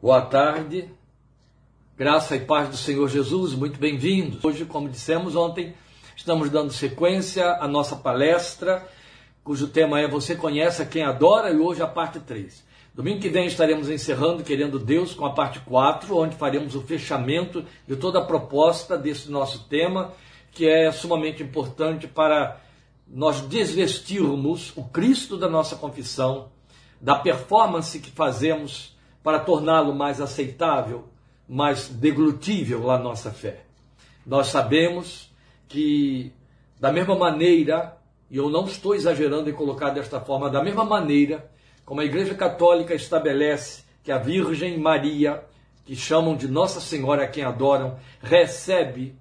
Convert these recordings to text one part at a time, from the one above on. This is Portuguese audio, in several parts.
Boa tarde, graça e paz do Senhor Jesus, muito bem-vindos. Hoje, como dissemos ontem, estamos dando sequência à nossa palestra, cujo tema é Você Conhece a Quem Adora, e hoje a parte 3. Domingo que vem estaremos encerrando, querendo Deus, com a parte 4, onde faremos o fechamento de toda a proposta desse nosso tema, que é sumamente importante para nós desvestirmos o Cristo da nossa confissão, da performance que fazemos para torná-lo mais aceitável, mais deglutível a nossa fé. Nós sabemos que, da mesma maneira, e eu não estou exagerando em colocar desta forma, da mesma maneira como a Igreja Católica estabelece que a Virgem Maria, que chamam de Nossa Senhora a quem adoram, recebe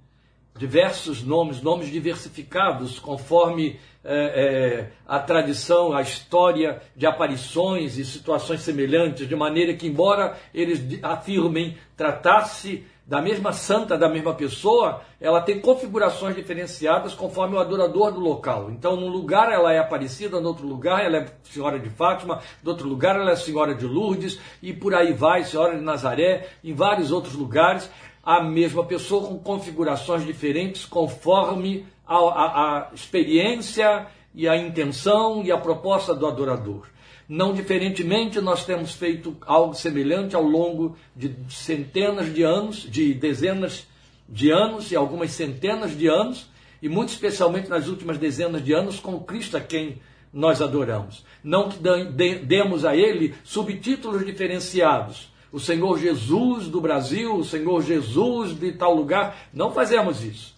diversos nomes, nomes diversificados, conforme é, é, a tradição, a história de aparições e situações semelhantes, de maneira que, embora eles afirmem tratar-se da mesma santa, da mesma pessoa, ela tem configurações diferenciadas conforme o adorador do local. Então, num lugar ela é Aparecida, no outro lugar ela é Senhora de Fátima, no outro lugar ela é Senhora de Lourdes, e por aí vai, Senhora de Nazaré, em vários outros lugares, a mesma pessoa com configurações diferentes conforme a, a, a experiência e a intenção e a proposta do adorador. Não diferentemente, nós temos feito algo semelhante ao longo de centenas de anos, de dezenas de anos e algumas centenas de anos, e muito especialmente nas últimas dezenas de anos, com Cristo a quem nós adoramos. Não que demos a ele subtítulos diferenciados. O Senhor Jesus do Brasil, o Senhor Jesus de tal lugar. Não fazemos isso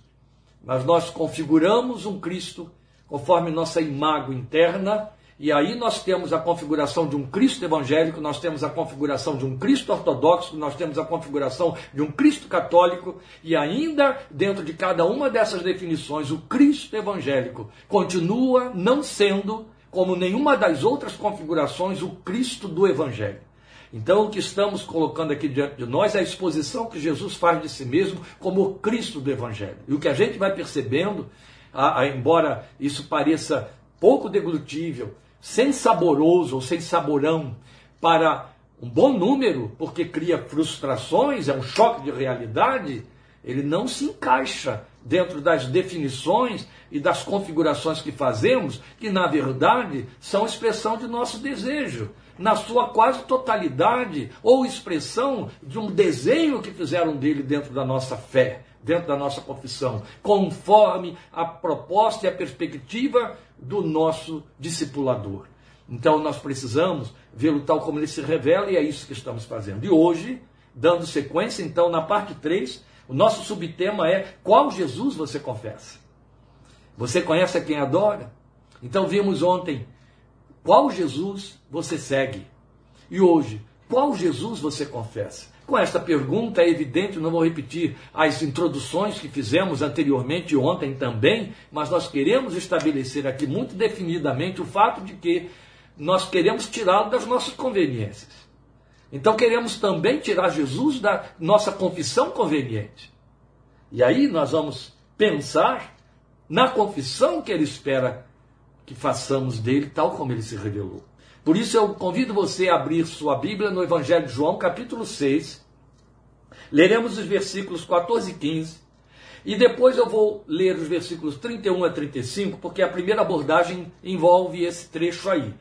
mas nós configuramos um Cristo conforme nossa imagem interna, e aí nós temos a configuração de um Cristo evangélico, nós temos a configuração de um Cristo ortodoxo, nós temos a configuração de um Cristo católico, e ainda dentro de cada uma dessas definições, o Cristo evangélico continua não sendo, como nenhuma das outras configurações, o Cristo do Evangelho. Então, o que estamos colocando aqui diante de nós é a exposição que Jesus faz de si mesmo como o Cristo do Evangelho. E o que a gente vai percebendo, a, a, embora isso pareça pouco deglutível, sem saboroso ou sem saborão para um bom número, porque cria frustrações, é um choque de realidade, ele não se encaixa dentro das definições e das configurações que fazemos, que na verdade são expressão de nosso desejo na sua quase totalidade, ou expressão de um desenho que fizeram dele dentro da nossa fé, dentro da nossa confissão, conforme a proposta e a perspectiva do nosso discipulador. Então nós precisamos vê-lo tal como ele se revela e é isso que estamos fazendo. E hoje, dando sequência, então, na parte 3, o nosso subtema é qual Jesus você confessa? Você conhece a quem adora? Então vimos ontem qual Jesus você segue? E hoje, qual Jesus você confessa? Com esta pergunta é evidente, não vou repetir as introduções que fizemos anteriormente ontem também, mas nós queremos estabelecer aqui muito definidamente o fato de que nós queremos tirá-lo das nossas conveniências. Então queremos também tirar Jesus da nossa confissão conveniente. E aí nós vamos pensar na confissão que ele espera que façamos dele tal como ele se revelou. Por isso eu convido você a abrir sua Bíblia no Evangelho de João, capítulo 6. Leremos os versículos 14 e 15. E depois eu vou ler os versículos 31 a 35, porque a primeira abordagem envolve esse trecho aí.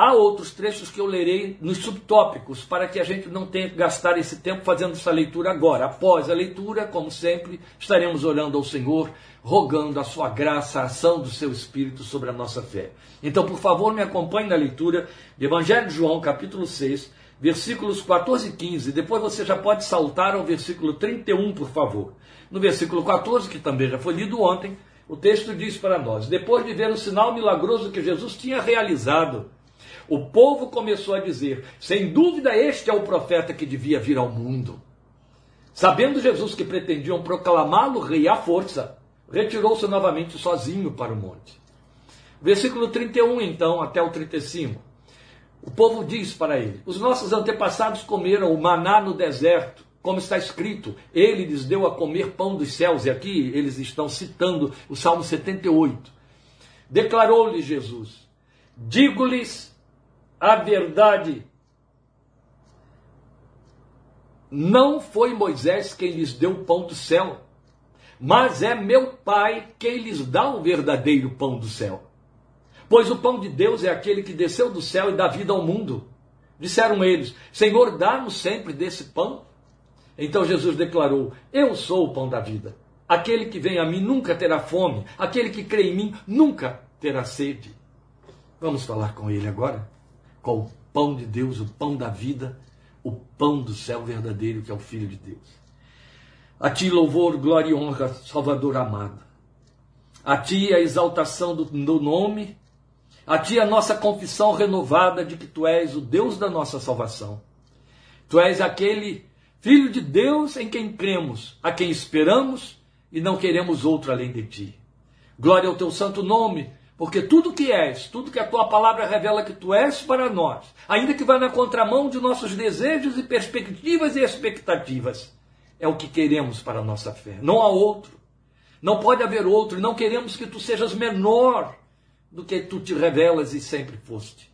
Há outros trechos que eu lerei nos subtópicos, para que a gente não tenha que gastar esse tempo fazendo essa leitura agora. Após a leitura, como sempre, estaremos orando ao Senhor, rogando a sua graça, a ação do seu Espírito sobre a nossa fé. Então, por favor, me acompanhe na leitura do Evangelho de João, capítulo 6, versículos 14 e 15. Depois você já pode saltar ao versículo 31, por favor. No versículo 14, que também já foi lido ontem, o texto diz para nós: Depois de ver o sinal milagroso que Jesus tinha realizado, o povo começou a dizer: sem dúvida, este é o profeta que devia vir ao mundo. Sabendo Jesus que pretendiam proclamá-lo rei à força, retirou-se novamente sozinho para o monte. Versículo 31, então, até o 35. O povo diz para ele: Os nossos antepassados comeram o maná no deserto, como está escrito, ele lhes deu a comer pão dos céus. E aqui eles estão citando o Salmo 78. Declarou-lhe Jesus: Digo-lhes a verdade. Não foi Moisés quem lhes deu o pão do céu, mas é meu Pai quem lhes dá o verdadeiro pão do céu. Pois o pão de Deus é aquele que desceu do céu e dá vida ao mundo. Disseram eles: Senhor, dá-nos sempre desse pão. Então Jesus declarou: Eu sou o pão da vida. Aquele que vem a mim nunca terá fome, aquele que crê em mim nunca terá sede. Vamos falar com ele agora? Com o pão de Deus, o pão da vida, o pão do céu verdadeiro, que é o Filho de Deus. A ti louvor, glória e honra, Salvador amado. A ti a exaltação do, do nome, a ti a nossa confissão renovada de que tu és o Deus da nossa salvação. Tu és aquele Filho de Deus em quem cremos, a quem esperamos e não queremos outro além de ti. Glória ao teu santo nome, porque tudo que és, tudo que a tua palavra revela que tu és para nós, ainda que vá na contramão de nossos desejos e perspectivas e expectativas, é o que queremos para a nossa fé. Não há outro. Não pode haver outro. Não queremos que tu sejas menor do que tu te revelas e sempre foste.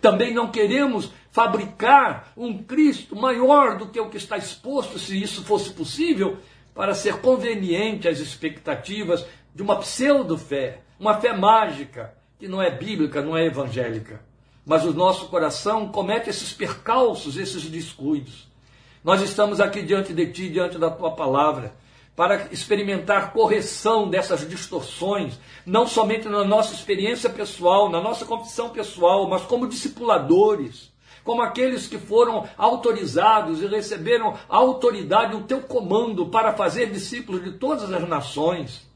Também não queremos fabricar um Cristo maior do que o que está exposto, se isso fosse possível, para ser conveniente às expectativas de uma pseudo-fé, uma fé mágica, que não é bíblica, não é evangélica. Mas o nosso coração comete esses percalços, esses descuidos. Nós estamos aqui diante de ti, diante da tua palavra para experimentar correção dessas distorções, não somente na nossa experiência pessoal, na nossa confissão pessoal, mas como discipuladores, como aqueles que foram autorizados e receberam a autoridade, o teu comando para fazer discípulos de todas as nações.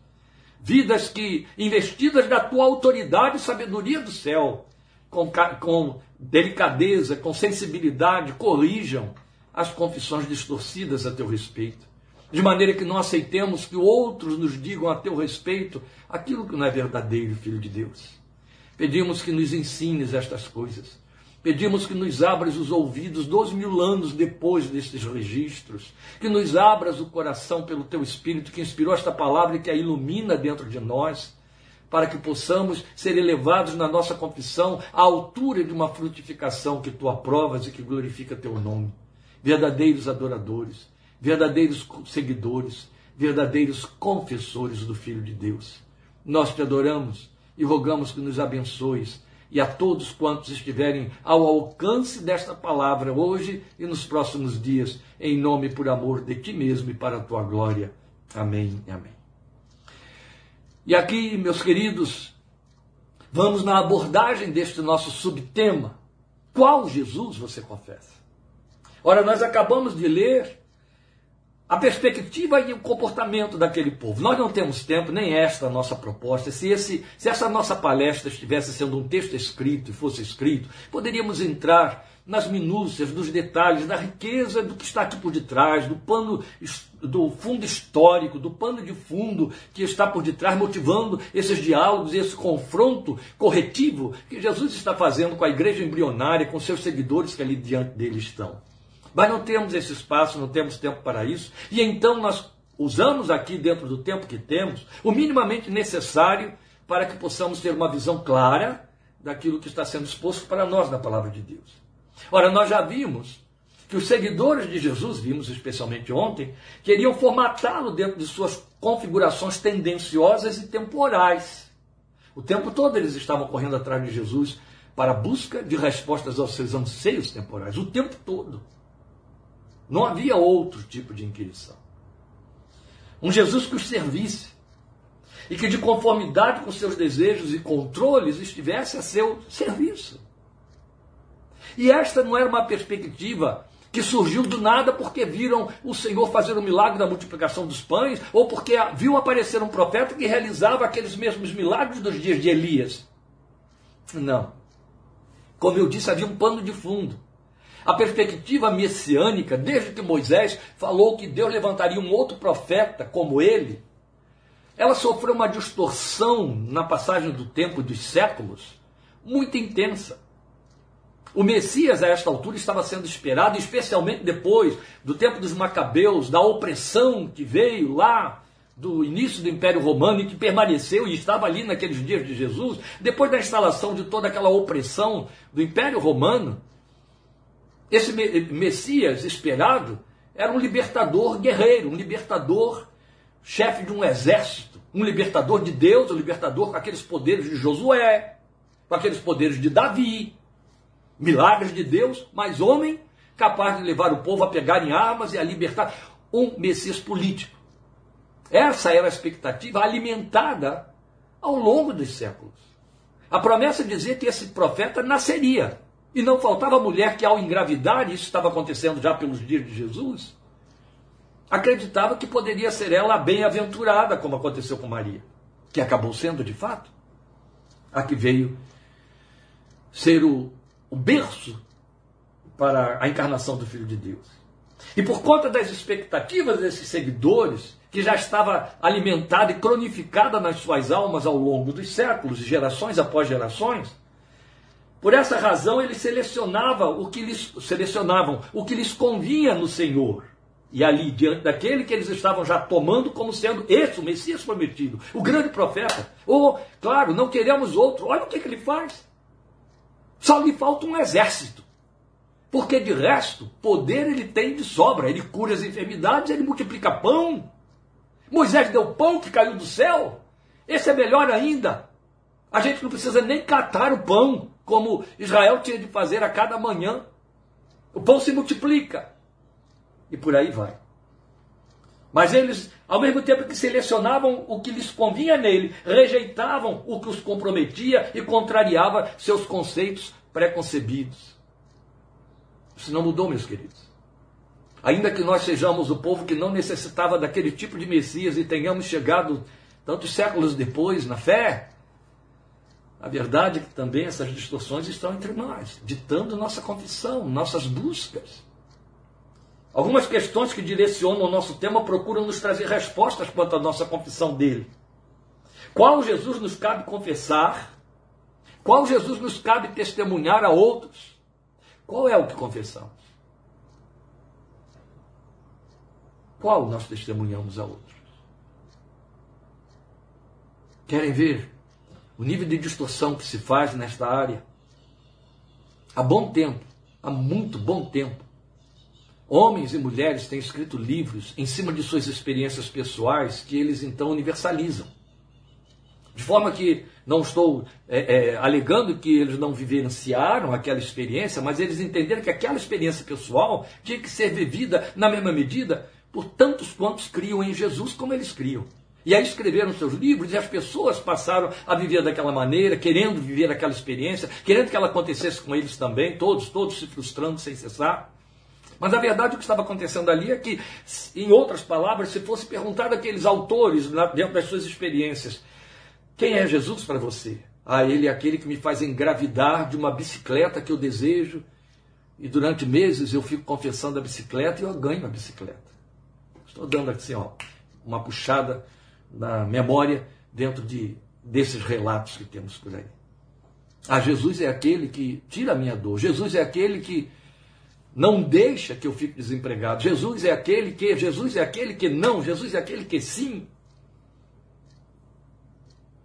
Vidas que, investidas da tua autoridade e sabedoria do céu, com, com delicadeza, com sensibilidade, corrijam as confissões distorcidas a teu respeito de maneira que não aceitemos que outros nos digam a teu respeito aquilo que não é verdadeiro, Filho de Deus. Pedimos que nos ensines estas coisas. Pedimos que nos abras os ouvidos dois mil anos depois destes registros, que nos abras o coração pelo teu Espírito que inspirou esta palavra e que a ilumina dentro de nós, para que possamos ser elevados na nossa confissão à altura de uma frutificação que tu aprovas e que glorifica teu nome. Verdadeiros adoradores, verdadeiros seguidores, verdadeiros confessores do Filho de Deus. Nós te adoramos e rogamos que nos abençoes e a todos quantos estiverem ao alcance desta palavra hoje e nos próximos dias, em nome por amor de ti mesmo e para a tua glória. Amém e amém. E aqui, meus queridos, vamos na abordagem deste nosso subtema. Qual Jesus você confessa? Ora, nós acabamos de ler a perspectiva e o comportamento daquele povo. Nós não temos tempo, nem esta nossa proposta. Se, esse, se essa nossa palestra estivesse sendo um texto escrito e fosse escrito, poderíamos entrar nas minúcias, nos detalhes, na riqueza do que está aqui por detrás, do pano do fundo histórico, do pano de fundo que está por detrás, motivando esses diálogos, esse confronto corretivo que Jesus está fazendo com a igreja embrionária, com seus seguidores que ali diante dele estão. Mas não temos esse espaço, não temos tempo para isso. E então nós usamos aqui, dentro do tempo que temos, o minimamente necessário para que possamos ter uma visão clara daquilo que está sendo exposto para nós na palavra de Deus. Ora, nós já vimos que os seguidores de Jesus, vimos especialmente ontem, queriam formatá-lo dentro de suas configurações tendenciosas e temporais. O tempo todo eles estavam correndo atrás de Jesus para a busca de respostas aos seus anseios temporais, o tempo todo. Não havia outro tipo de inquirição. Um Jesus que os servisse e que, de conformidade com seus desejos e controles, estivesse a seu serviço. E esta não era uma perspectiva que surgiu do nada porque viram o Senhor fazer o milagre da multiplicação dos pães, ou porque viu aparecer um profeta que realizava aqueles mesmos milagres dos dias de Elias. Não. Como eu disse, havia um pano de fundo. A perspectiva messiânica, desde que Moisés falou que Deus levantaria um outro profeta como ele, ela sofreu uma distorção na passagem do tempo dos séculos muito intensa. O Messias, a esta altura, estava sendo esperado, especialmente depois do tempo dos Macabeus, da opressão que veio lá do início do Império Romano e que permaneceu e estava ali naqueles dias de Jesus, depois da instalação de toda aquela opressão do Império Romano, esse Messias esperado era um libertador guerreiro, um libertador chefe de um exército, um libertador de Deus, um libertador com aqueles poderes de Josué, com aqueles poderes de Davi, milagres de Deus, mas homem capaz de levar o povo a pegar em armas e a libertar um Messias político. Essa era a expectativa alimentada ao longo dos séculos. A promessa dizia que esse profeta nasceria. E não faltava mulher que, ao engravidar, isso estava acontecendo já pelos dias de Jesus, acreditava que poderia ser ela a bem-aventurada, como aconteceu com Maria, que acabou sendo de fato a que veio ser o, o berço para a encarnação do Filho de Deus. E por conta das expectativas desses seguidores, que já estava alimentada e cronificada nas suas almas ao longo dos séculos, gerações após gerações, por essa razão eles selecionavam o que lhes, selecionavam o que lhes convinha no Senhor. E ali, diante daquele que eles estavam já tomando como sendo esse, o Messias prometido, o grande profeta. Ou, claro, não queremos outro. Olha o que, que ele faz. Só lhe falta um exército. Porque de resto, poder ele tem de sobra. Ele cura as enfermidades, ele multiplica pão. Moisés deu pão que caiu do céu. Esse é melhor ainda. A gente não precisa nem catar o pão, como Israel tinha de fazer a cada manhã. O pão se multiplica. E por aí vai. Mas eles, ao mesmo tempo que selecionavam o que lhes convinha nele, rejeitavam o que os comprometia e contrariava seus conceitos preconcebidos. Isso não mudou, meus queridos. Ainda que nós sejamos o povo que não necessitava daquele tipo de Messias e tenhamos chegado tantos séculos depois na fé, a verdade é que também essas distorções estão entre nós, ditando nossa confissão, nossas buscas. Algumas questões que direcionam o nosso tema procuram nos trazer respostas quanto à nossa confissão dele. Qual Jesus nos cabe confessar? Qual Jesus nos cabe testemunhar a outros? Qual é o que confessamos? Qual nós testemunhamos a outros? Querem ver o nível de distorção que se faz nesta área? Há bom tempo, há muito bom tempo, Homens e mulheres têm escrito livros em cima de suas experiências pessoais que eles então universalizam. De forma que não estou é, é, alegando que eles não vivenciaram aquela experiência, mas eles entenderam que aquela experiência pessoal tinha que ser vivida na mesma medida por tantos quantos criam em Jesus como eles criam. E aí escreveram seus livros e as pessoas passaram a viver daquela maneira, querendo viver aquela experiência, querendo que ela acontecesse com eles também, todos, todos se frustrando sem cessar. Mas a verdade o que estava acontecendo ali é que, em outras palavras, se fosse perguntar àqueles autores, dentro das suas experiências, quem é Jesus para você? Ah, ele é aquele que me faz engravidar de uma bicicleta que eu desejo, e durante meses eu fico confessando a bicicleta e eu ganho a bicicleta. Estou dando assim, ó, uma puxada na memória dentro de, desses relatos que temos por aí. Ah, Jesus é aquele que tira a minha dor. Jesus é aquele que não deixa que eu fique desempregado. Jesus é aquele que, Jesus é aquele que não, Jesus é aquele que sim.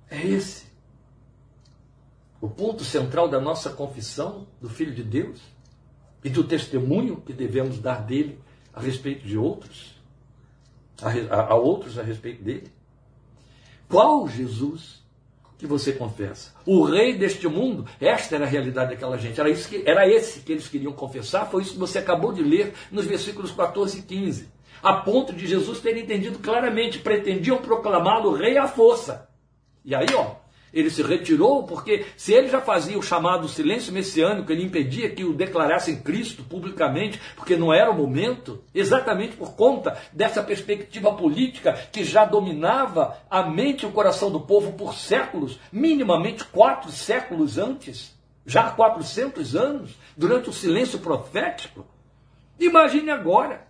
É esse. O ponto central da nossa confissão do Filho de Deus e do testemunho que devemos dar dele a respeito de outros, a, a, a outros a respeito dele. Qual Jesus que você confessa. O rei deste mundo, esta era a realidade daquela gente, era, isso que, era esse que eles queriam confessar, foi isso que você acabou de ler nos versículos 14 e 15. A ponto de Jesus ter entendido claramente, pretendiam proclamá-lo rei à força. E aí, ó, ele se retirou porque se ele já fazia o chamado silêncio messiânico, ele impedia que o declarassem Cristo publicamente, porque não era o momento, exatamente por conta dessa perspectiva política que já dominava a mente e o coração do povo por séculos, minimamente quatro séculos antes, já há 400 anos, durante o silêncio profético. Imagine agora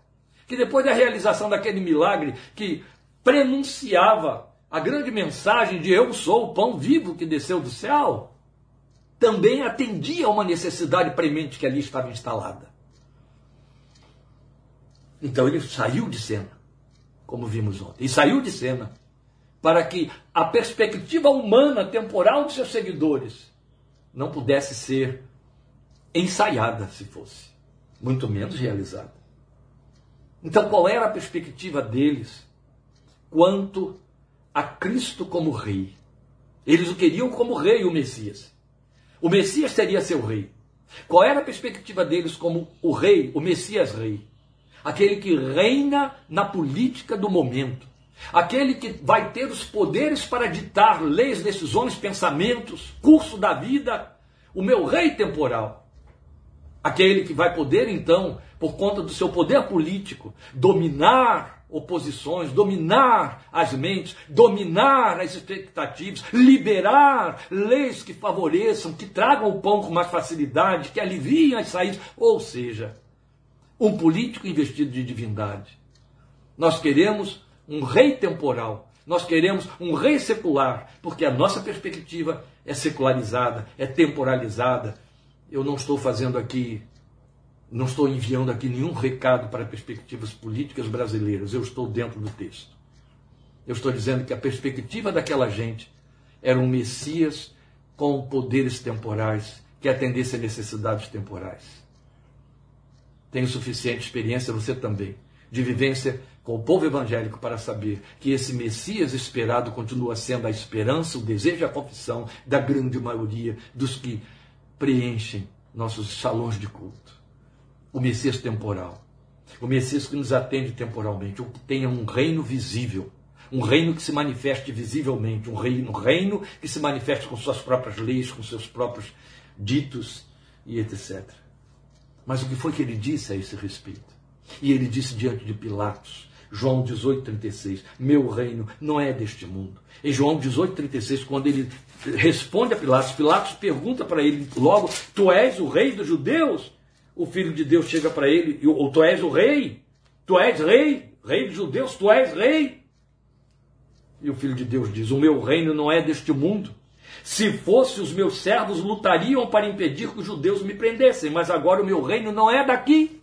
que depois da realização daquele milagre que prenunciava a grande mensagem de eu sou o pão vivo que desceu do céu, também atendia a uma necessidade premente que ali estava instalada. Então ele saiu de cena, como vimos ontem, e saiu de cena para que a perspectiva humana temporal de seus seguidores não pudesse ser ensaiada, se fosse, muito menos realizada. Então, qual era a perspectiva deles quanto a Cristo como rei? Eles o queriam como rei, o Messias. O Messias seria seu rei. Qual era a perspectiva deles como o rei, o Messias rei? Aquele que reina na política do momento. Aquele que vai ter os poderes para ditar leis, decisões, pensamentos, curso da vida. O meu rei temporal. Aquele que vai poder, então, por conta do seu poder político, dominar oposições, dominar as mentes, dominar as expectativas, liberar leis que favoreçam, que tragam o pão com mais facilidade, que aliviem as saídas, ou seja, um político investido de divindade. Nós queremos um rei temporal, nós queremos um rei secular, porque a nossa perspectiva é secularizada, é temporalizada. Eu não estou fazendo aqui não estou enviando aqui nenhum recado para perspectivas políticas brasileiras, eu estou dentro do texto. Eu estou dizendo que a perspectiva daquela gente era um Messias com poderes temporais que atendesse a necessidades temporais. Tenho suficiente experiência, você também, de vivência com o povo evangélico para saber que esse Messias esperado continua sendo a esperança, o desejo e a confissão da grande maioria dos que preenchem nossos salões de culto o Messias temporal. O Messias que nos atende temporalmente, o que tenha um reino visível, um reino que se manifeste visivelmente, um reino, um reino que se manifeste com suas próprias leis, com seus próprios ditos e etc. Mas o que foi que ele disse a esse respeito? E ele disse diante de Pilatos, João 18,36, meu reino não é deste mundo. Em João 18,36, quando ele responde a Pilatos, Pilatos pergunta para ele logo: Tu és o rei dos judeus? O Filho de Deus chega para ele, ou tu és o rei, tu és rei, rei dos judeus, tu és rei. E o Filho de Deus diz: O meu reino não é deste mundo. Se fosse, os meus servos lutariam para impedir que os judeus me prendessem, mas agora o meu reino não é daqui.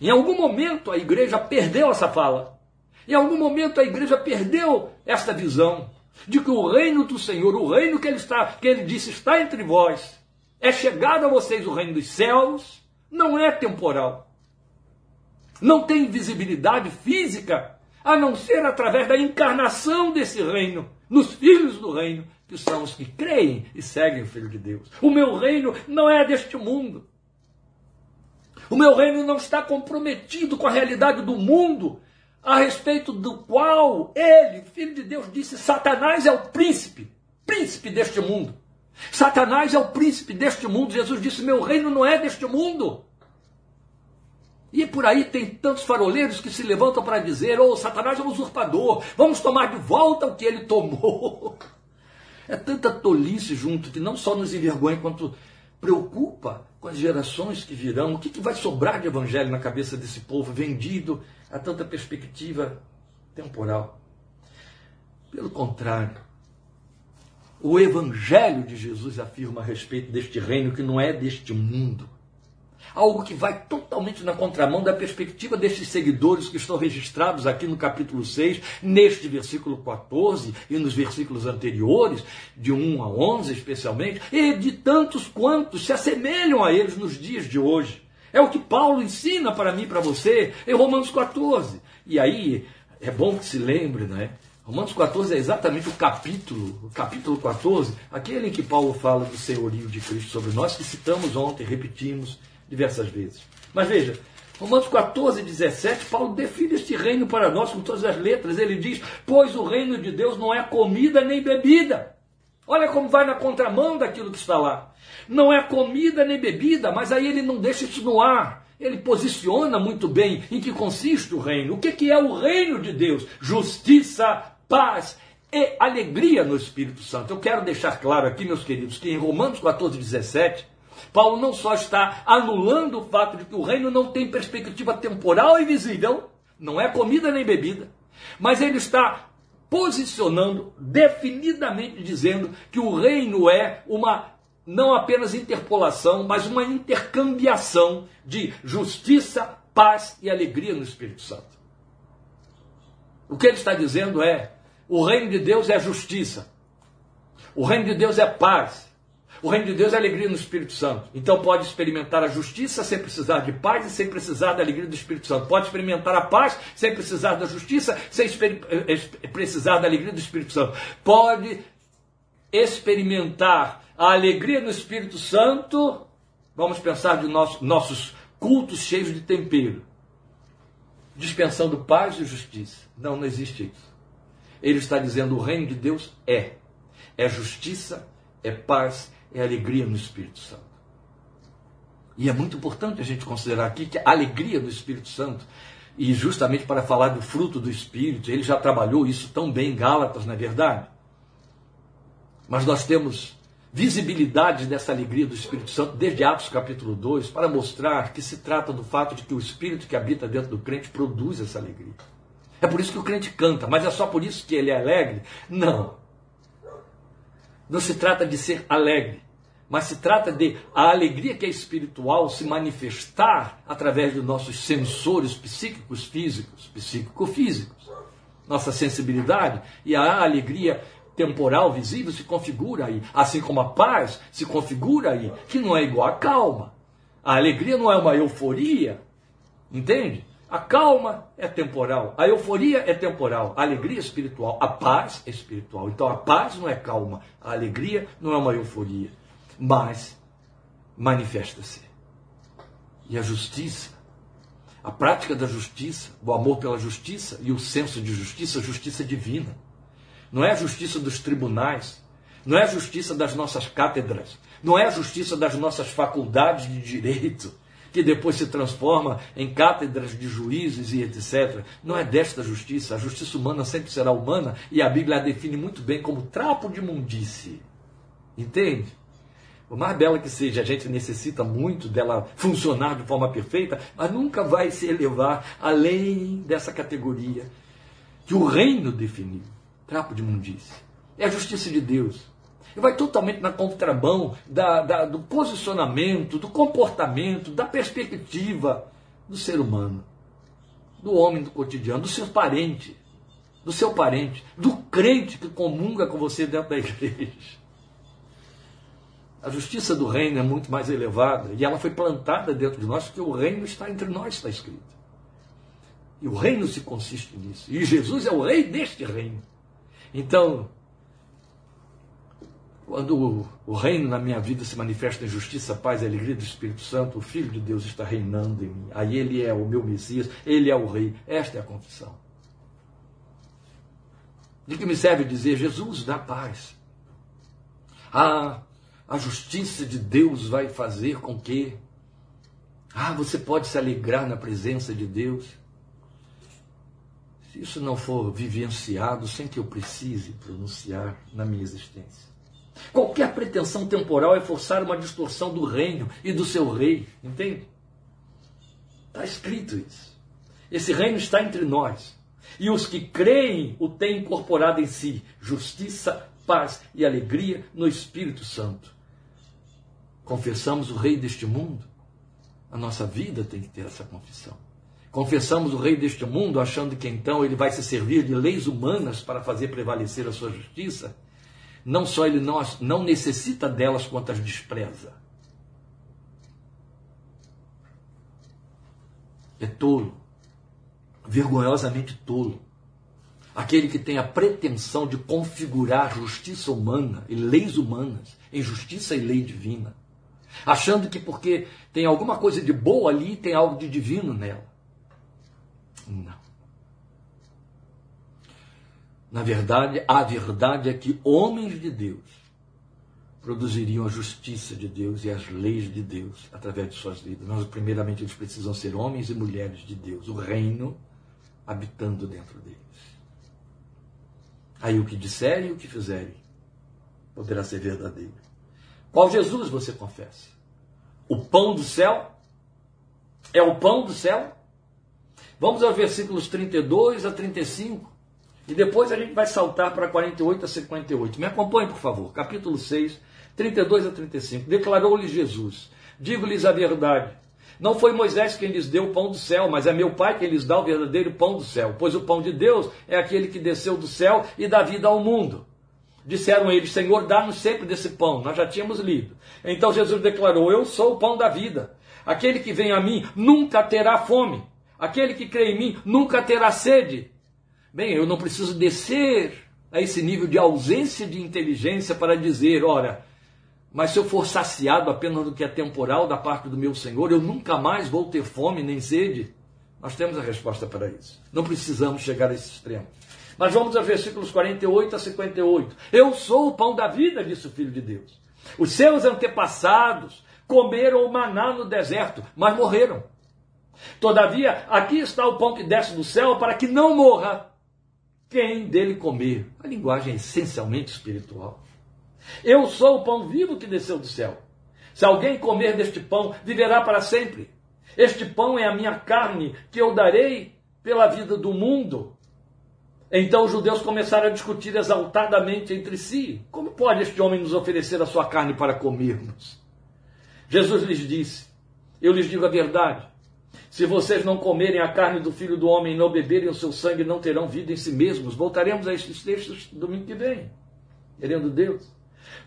Em algum momento a igreja perdeu essa fala. Em algum momento a igreja perdeu esta visão de que o reino do Senhor, o reino que ele está, que ele disse está entre vós, é chegado a vocês o reino dos céus, não é temporal. Não tem visibilidade física, a não ser através da encarnação desse reino, nos filhos do reino, que são os que creem e seguem o Filho de Deus. O meu reino não é deste mundo. O meu reino não está comprometido com a realidade do mundo, a respeito do qual ele, Filho de Deus, disse: Satanás é o príncipe, príncipe deste mundo. Satanás é o príncipe deste mundo. Jesus disse: Meu reino não é deste mundo. E por aí tem tantos faroleiros que se levantam para dizer: Oh, Satanás é um usurpador, vamos tomar de volta o que ele tomou. É tanta tolice junto que não só nos envergonha, quanto preocupa com as gerações que virão. O que, que vai sobrar de evangelho na cabeça desse povo vendido a tanta perspectiva temporal? Pelo contrário, o Evangelho de Jesus afirma a respeito deste reino que não é deste mundo. Algo que vai totalmente na contramão da perspectiva destes seguidores que estão registrados aqui no capítulo 6, neste versículo 14 e nos versículos anteriores, de 1 a 11 especialmente, e de tantos quantos se assemelham a eles nos dias de hoje. É o que Paulo ensina para mim e para você em Romanos 14. E aí, é bom que se lembre, né? Romanos 14 é exatamente o capítulo, o capítulo 14, aquele em que Paulo fala do senhorio de Cristo sobre nós, que citamos ontem, repetimos diversas vezes. Mas veja, Romanos 14, 17, Paulo define este reino para nós com todas as letras. Ele diz: Pois o reino de Deus não é comida nem bebida. Olha como vai na contramão daquilo que está lá. Não é comida nem bebida, mas aí ele não deixa isso no ar. Ele posiciona muito bem em que consiste o reino. O que é o reino de Deus? Justiça, paz e alegria no Espírito Santo. Eu quero deixar claro aqui, meus queridos, que em Romanos 14, 17, Paulo não só está anulando o fato de que o reino não tem perspectiva temporal e visível, não é comida nem bebida, mas ele está posicionando definidamente dizendo que o reino é uma não apenas interpolação, mas uma intercambiação de justiça, paz e alegria no Espírito Santo. O que ele está dizendo é: o reino de Deus é justiça. O reino de Deus é paz. O reino de Deus é alegria no Espírito Santo. Então pode experimentar a justiça sem precisar de paz e sem precisar da alegria do Espírito Santo. Pode experimentar a paz sem precisar da justiça, sem eh, precisar da alegria do Espírito Santo. Pode experimentar a alegria no Espírito Santo. Vamos pensar de nosso, nossos cultos cheios de tempero, dispensando paz e justiça. Não, não existe isso. Ele está dizendo: o reino de Deus é. É justiça, é paz, é alegria no Espírito Santo. E é muito importante a gente considerar aqui que a alegria do Espírito Santo, e justamente para falar do fruto do Espírito, ele já trabalhou isso tão bem em Gálatas, não é verdade? Mas nós temos visibilidade dessa alegria do Espírito Santo desde Atos capítulo 2 para mostrar que se trata do fato de que o Espírito que habita dentro do crente produz essa alegria. É por isso que o crente canta, mas é só por isso que ele é alegre? Não. Não se trata de ser alegre, mas se trata de a alegria que é espiritual se manifestar através dos nossos sensores psíquicos, físicos, psíquico-físicos. Nossa sensibilidade e a alegria temporal visível se configura aí, assim como a paz se configura aí, que não é igual à calma. A alegria não é uma euforia, entende? A calma é temporal, a euforia é temporal, a alegria é espiritual, a paz é espiritual. Então a paz não é calma, a alegria não é uma euforia, mas manifesta-se. E a justiça, a prática da justiça, o amor pela justiça e o senso de justiça, justiça divina. Não é a justiça dos tribunais, não é a justiça das nossas cátedras, não é a justiça das nossas faculdades de direito que depois se transforma em cátedras de juízes e etc. Não é desta justiça. A justiça humana sempre será humana e a Bíblia a define muito bem como trapo de mundice. Entende? Por mais bela que seja, a gente necessita muito dela funcionar de forma perfeita, mas nunca vai se elevar além dessa categoria que o reino definiu trapo de mundice. É a justiça de Deus e vai totalmente na contramão da, da, do posicionamento, do comportamento, da perspectiva do ser humano, do homem do cotidiano, do seu parente, do seu parente, do crente que comunga com você dentro da igreja. A justiça do reino é muito mais elevada e ela foi plantada dentro de nós porque o reino está entre nós, está escrito. E o reino se consiste nisso. E Jesus é o rei deste reino. Então, quando o, o reino na minha vida se manifesta em justiça, paz e alegria do Espírito Santo, o Filho de Deus está reinando em mim. Aí ele é o meu Messias, ele é o Rei. Esta é a confissão. De que me serve dizer, Jesus dá paz. Ah, a justiça de Deus vai fazer com que. Ah, você pode se alegrar na presença de Deus. Se isso não for vivenciado sem que eu precise pronunciar na minha existência. Qualquer pretensão temporal é forçar uma distorção do reino e do seu rei, entende? Está escrito isso. Esse reino está entre nós. E os que creem o têm incorporado em si justiça, paz e alegria no Espírito Santo. Confessamos o rei deste mundo? A nossa vida tem que ter essa confissão. Confessamos o rei deste mundo achando que então ele vai se servir de leis humanas para fazer prevalecer a sua justiça? Não só ele não, não necessita delas quanto as despreza. É tolo, vergonhosamente tolo. Aquele que tem a pretensão de configurar justiça humana e leis humanas em justiça e lei divina, achando que porque tem alguma coisa de boa ali, tem algo de divino nela. Não. Na verdade, a verdade é que homens de Deus produziriam a justiça de Deus e as leis de Deus através de suas vidas. Mas, primeiramente, eles precisam ser homens e mulheres de Deus, o reino habitando dentro deles. Aí o que disserem e o que fizerem poderá ser verdadeiro. Qual Jesus você confessa? O pão do céu? É o pão do céu? Vamos aos versículos 32 a 35. E depois a gente vai saltar para 48 a 58. Me acompanhe, por favor. Capítulo 6, 32 a 35. Declarou-lhes Jesus: Digo-lhes a verdade. Não foi Moisés quem lhes deu o pão do céu, mas é meu Pai quem lhes dá o verdadeiro pão do céu. Pois o pão de Deus é aquele que desceu do céu e dá vida ao mundo. disseram eles: Senhor, dá-nos sempre desse pão. Nós já tínhamos lido. Então Jesus declarou: Eu sou o pão da vida. Aquele que vem a mim nunca terá fome. Aquele que crê em mim nunca terá sede. Bem, eu não preciso descer a esse nível de ausência de inteligência para dizer: ora, mas se eu for saciado apenas do que é temporal da parte do meu Senhor, eu nunca mais vou ter fome nem sede. Nós temos a resposta para isso. Não precisamos chegar a esse extremo. Mas vamos a versículos 48 a 58. Eu sou o pão da vida, disse o Filho de Deus. Os seus antepassados comeram o maná no deserto, mas morreram. Todavia, aqui está o pão que desce do céu para que não morra quem dele comer. A linguagem é essencialmente espiritual. Eu sou o pão vivo que desceu do céu. Se alguém comer deste pão, viverá para sempre. Este pão é a minha carne que eu darei pela vida do mundo. Então os judeus começaram a discutir exaltadamente entre si: como pode este homem nos oferecer a sua carne para comermos? Jesus lhes disse: Eu lhes digo a verdade. Se vocês não comerem a carne do filho do homem e não beberem o seu sangue, não terão vida em si mesmos. Voltaremos a estes textos domingo que vem, querendo Deus.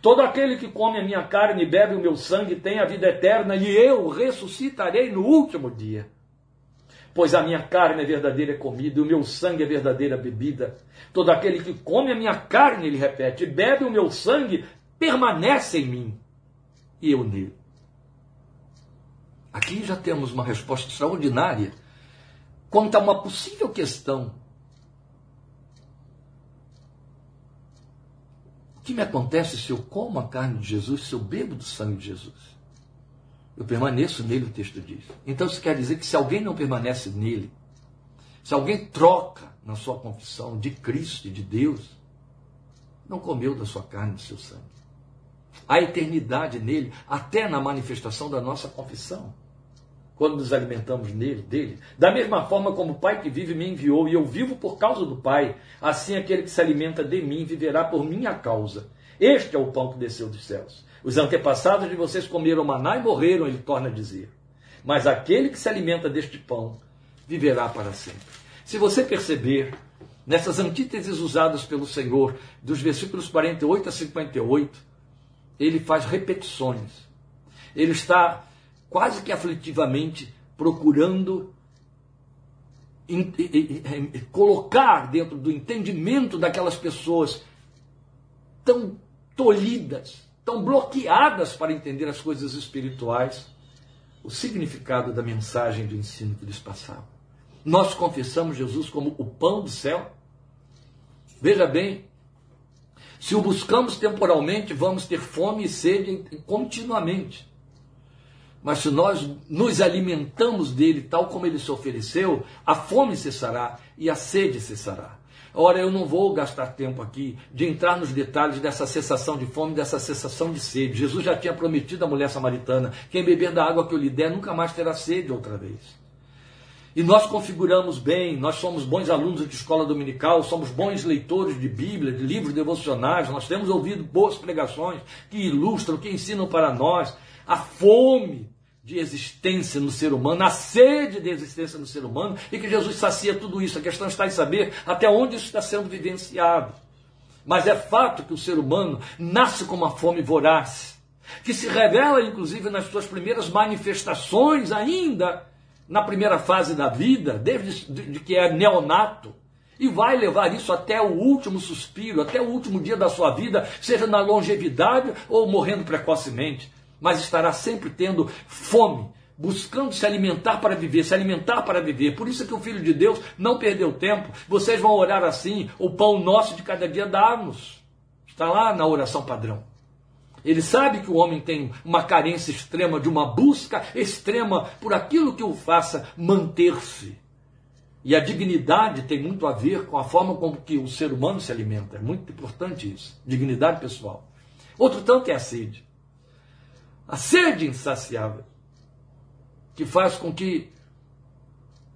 Todo aquele que come a minha carne e bebe o meu sangue tem a vida eterna, e eu ressuscitarei no último dia. Pois a minha carne é verdadeira comida, e o meu sangue é verdadeira bebida. Todo aquele que come a minha carne, ele repete, e bebe o meu sangue, permanece em mim, e eu nele. Aqui já temos uma resposta extraordinária quanto a uma possível questão. O que me acontece se eu como a carne de Jesus, se eu bebo do sangue de Jesus? Eu permaneço nele, o texto diz. Então isso quer dizer que se alguém não permanece nele, se alguém troca na sua confissão de Cristo e de Deus, não comeu da sua carne e do seu sangue a eternidade nele, até na manifestação da nossa confissão. Quando nos alimentamos nele, dele. Da mesma forma como o Pai que vive me enviou, e eu vivo por causa do Pai, assim aquele que se alimenta de mim viverá por minha causa. Este é o pão que desceu dos céus. Os antepassados de vocês comeram maná e morreram, ele torna a dizer. Mas aquele que se alimenta deste pão viverá para sempre. Se você perceber, nessas antíteses usadas pelo Senhor, dos versículos 48 a 58, ele faz repetições. Ele está quase que aflitivamente procurando colocar dentro do entendimento daquelas pessoas tão tolhidas, tão bloqueadas para entender as coisas espirituais, o significado da mensagem do ensino que lhes passava. Nós confessamos Jesus como o pão do céu. Veja bem, se o buscamos temporalmente, vamos ter fome e sede continuamente. Mas se nós nos alimentamos dele tal como ele se ofereceu, a fome cessará e a sede cessará. Ora, eu não vou gastar tempo aqui de entrar nos detalhes dessa cessação de fome, dessa cessação de sede. Jesus já tinha prometido à mulher samaritana: quem beber da água que eu lhe der nunca mais terá sede outra vez. E nós configuramos bem, nós somos bons alunos de escola dominical, somos bons leitores de Bíblia, de livros devocionais, nós temos ouvido boas pregações que ilustram, que ensinam para nós a fome de existência no ser humano, a sede de existência no ser humano, e que Jesus sacia tudo isso. A questão está em saber até onde isso está sendo vivenciado. Mas é fato que o ser humano nasce com uma fome voraz, que se revela inclusive nas suas primeiras manifestações ainda na primeira fase da vida, desde de que é neonato, e vai levar isso até o último suspiro, até o último dia da sua vida, seja na longevidade ou morrendo precocemente, mas estará sempre tendo fome, buscando se alimentar para viver, se alimentar para viver. Por isso é que o Filho de Deus não perdeu tempo. Vocês vão orar assim: o pão nosso de cada dia dá-nos. Está lá na oração padrão. Ele sabe que o homem tem uma carência extrema, de uma busca extrema por aquilo que o faça manter-se. E a dignidade tem muito a ver com a forma como que o ser humano se alimenta. É muito importante isso. Dignidade pessoal. Outro tanto é a sede. A sede insaciável. Que faz com que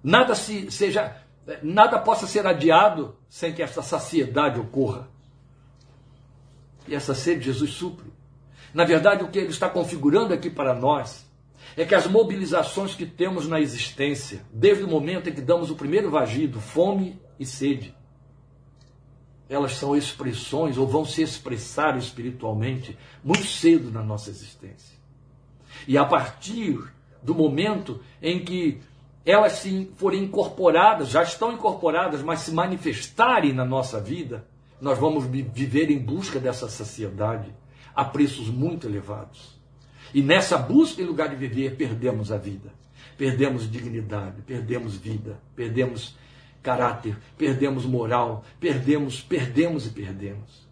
nada se seja nada possa ser adiado sem que essa saciedade ocorra. E essa sede Jesus supre. Na verdade, o que ele está configurando aqui para nós é que as mobilizações que temos na existência, desde o momento em que damos o primeiro vagido, fome e sede, elas são expressões ou vão se expressar espiritualmente muito cedo na nossa existência. E a partir do momento em que elas se forem incorporadas, já estão incorporadas, mas se manifestarem na nossa vida, nós vamos viver em busca dessa saciedade a preços muito elevados. E nessa busca, em lugar de viver, perdemos a vida, perdemos dignidade, perdemos vida, perdemos caráter, perdemos moral, perdemos, perdemos e perdemos.